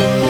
you.